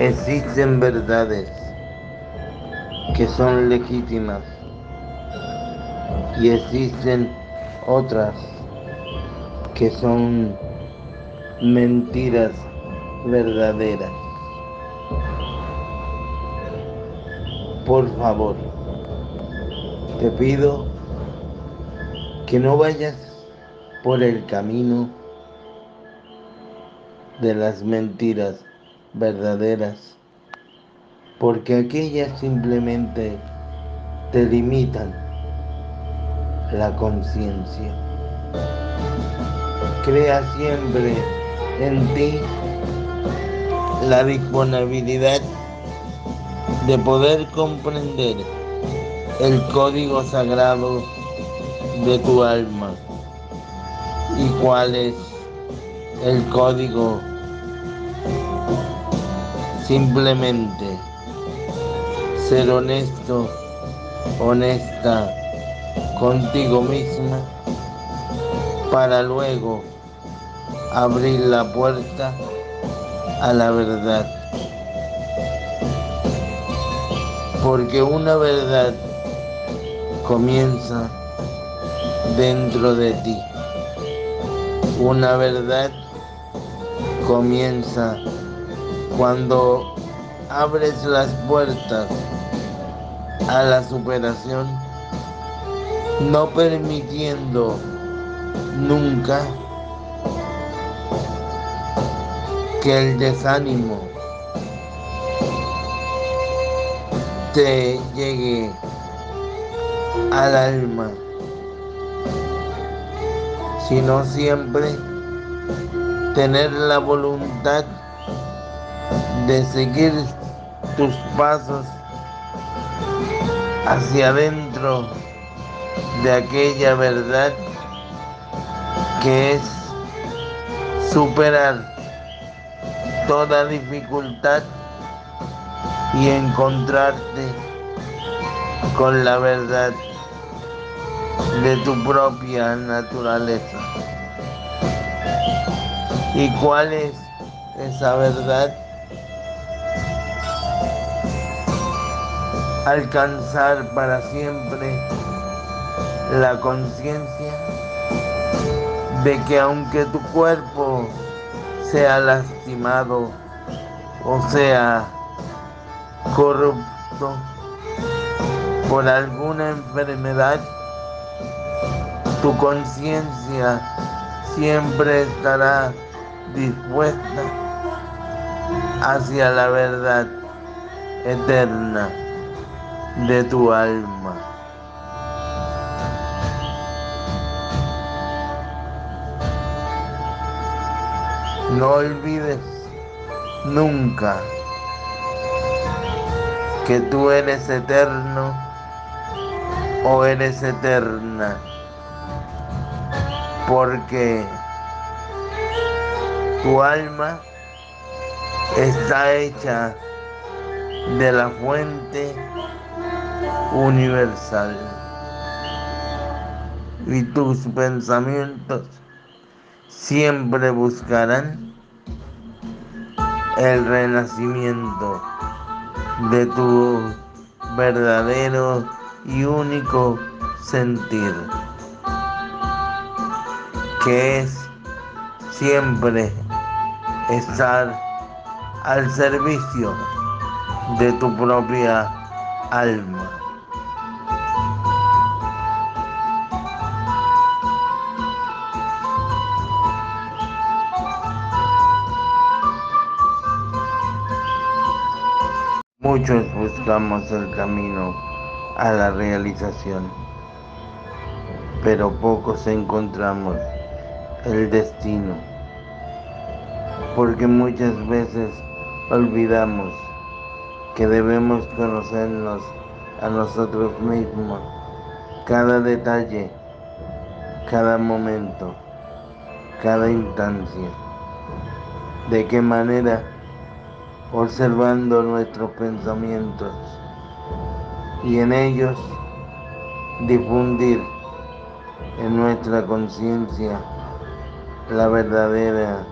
Existen verdades que son legítimas y existen otras que son mentiras verdaderas. Por favor, te pido que no vayas por el camino de las mentiras verdaderas, porque aquellas simplemente te limitan la conciencia. Crea siempre en ti la disponibilidad de poder comprender el código sagrado de tu alma y cuál es el código Simplemente ser honesto, honesta contigo misma para luego abrir la puerta a la verdad. Porque una verdad comienza dentro de ti. Una verdad comienza cuando abres las puertas a la superación, no permitiendo nunca que el desánimo te llegue al alma, sino siempre tener la voluntad de seguir tus pasos hacia adentro de aquella verdad que es superar toda dificultad y encontrarte con la verdad de tu propia naturaleza. ¿Y cuál es esa verdad? Alcanzar para siempre la conciencia de que aunque tu cuerpo sea lastimado o sea corrupto por alguna enfermedad, tu conciencia siempre estará dispuesta hacia la verdad eterna de tu alma. No olvides nunca que tú eres eterno o eres eterna, porque tu alma está hecha de la fuente universal. Y tus pensamientos siempre buscarán el renacimiento de tu verdadero y único sentir, que es siempre estar al servicio de tu propia alma. Muchos buscamos el camino a la realización, pero pocos encontramos el destino, porque muchas veces olvidamos que debemos conocernos a nosotros mismos, cada detalle, cada momento, cada instancia, de qué manera observando nuestros pensamientos y en ellos difundir en nuestra conciencia la verdadera,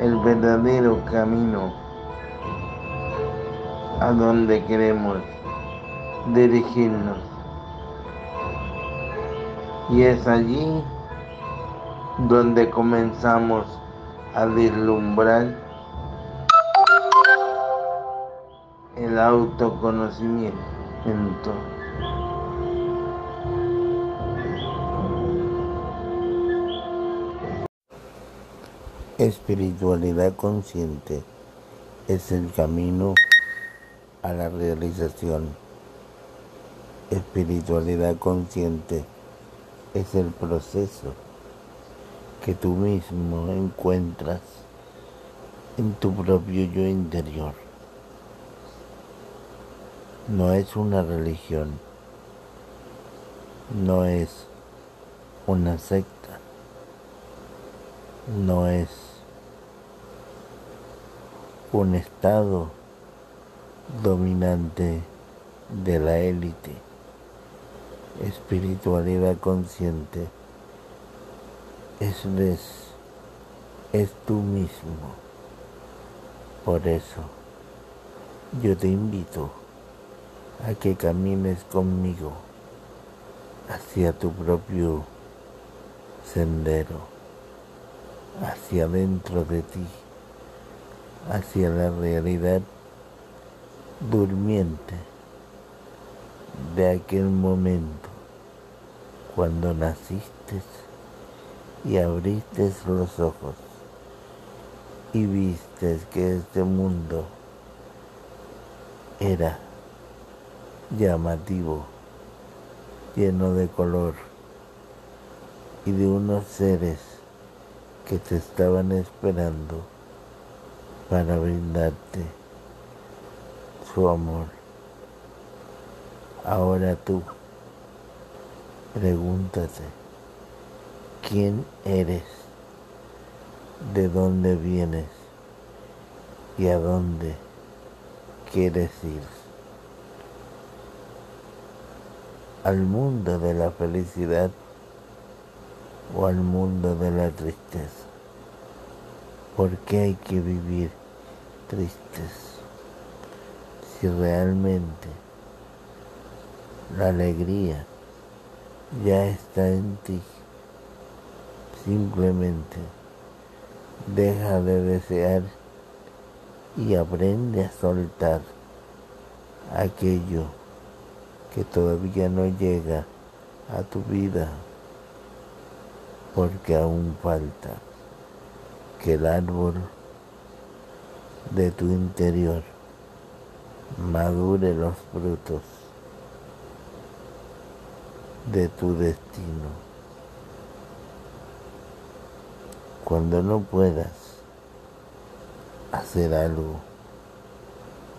el verdadero camino a donde queremos dirigirnos. Y es allí donde comenzamos a vislumbrar el autoconocimiento. Espiritualidad consciente es el camino a la realización. Espiritualidad consciente es el proceso que tú mismo encuentras en tu propio yo interior. No es una religión, no es una secta, no es un estado dominante de la élite, espiritualidad consciente, es, es tú mismo. Por eso yo te invito a que camines conmigo hacia tu propio sendero, hacia dentro de ti hacia la realidad durmiente de aquel momento cuando naciste y abriste los ojos y viste que este mundo era llamativo, lleno de color y de unos seres que te estaban esperando para brindarte su amor. Ahora tú, pregúntate, ¿quién eres? ¿De dónde vienes? ¿Y a dónde quieres ir? ¿Al mundo de la felicidad o al mundo de la tristeza? ¿Por qué hay que vivir tristes si realmente la alegría ya está en ti? Simplemente deja de desear y aprende a soltar aquello que todavía no llega a tu vida porque aún falta que el árbol de tu interior madure los frutos de tu destino. Cuando no puedas hacer algo,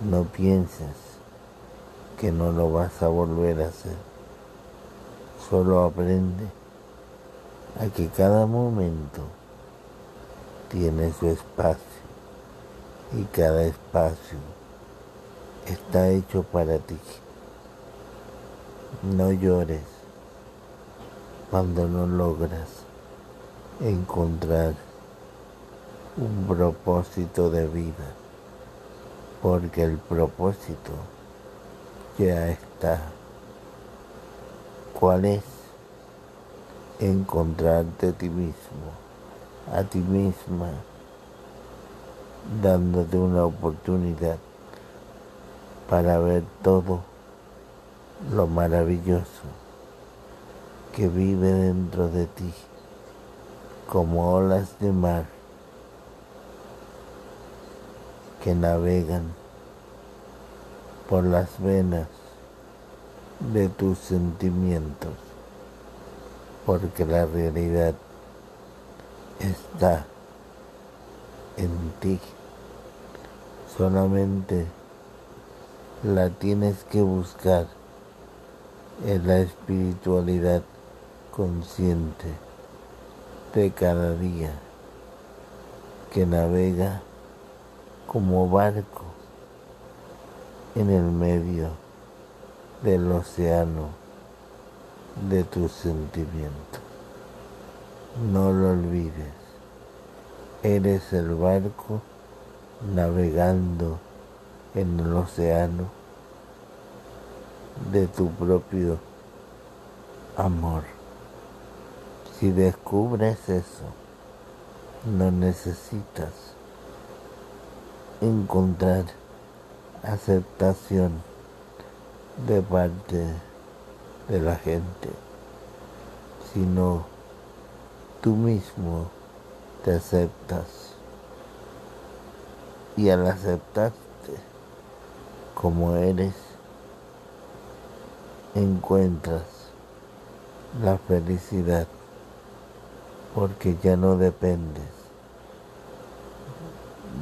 no pienses que no lo vas a volver a hacer. Solo aprende a que cada momento tiene su espacio y cada espacio está hecho para ti. No llores cuando no logras encontrar un propósito de vida, porque el propósito ya está. ¿Cuál es? Encontrarte a ti mismo a ti misma, dándote una oportunidad para ver todo lo maravilloso que vive dentro de ti, como olas de mar que navegan por las venas de tus sentimientos, porque la realidad está en ti. Solamente la tienes que buscar en la espiritualidad consciente de cada día que navega como barco en el medio del océano de tus sentimientos. No lo olvides. Eres el barco navegando en el océano de tu propio amor. Si descubres eso, no necesitas encontrar aceptación de parte de la gente, sino tú mismo te aceptas. Y al aceptarte como eres, encuentras la felicidad porque ya no dependes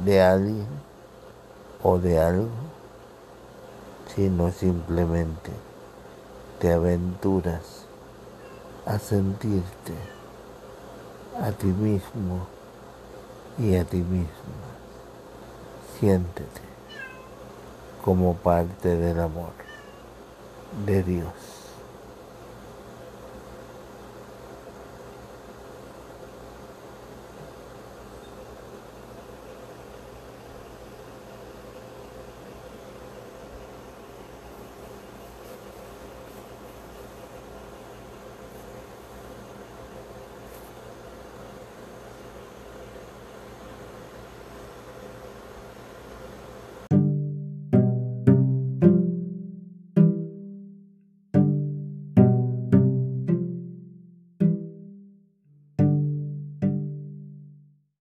de alguien o de algo, sino simplemente te aventuras a sentirte a ti mismo y a ti misma. Siéntete como parte del amor de Dios.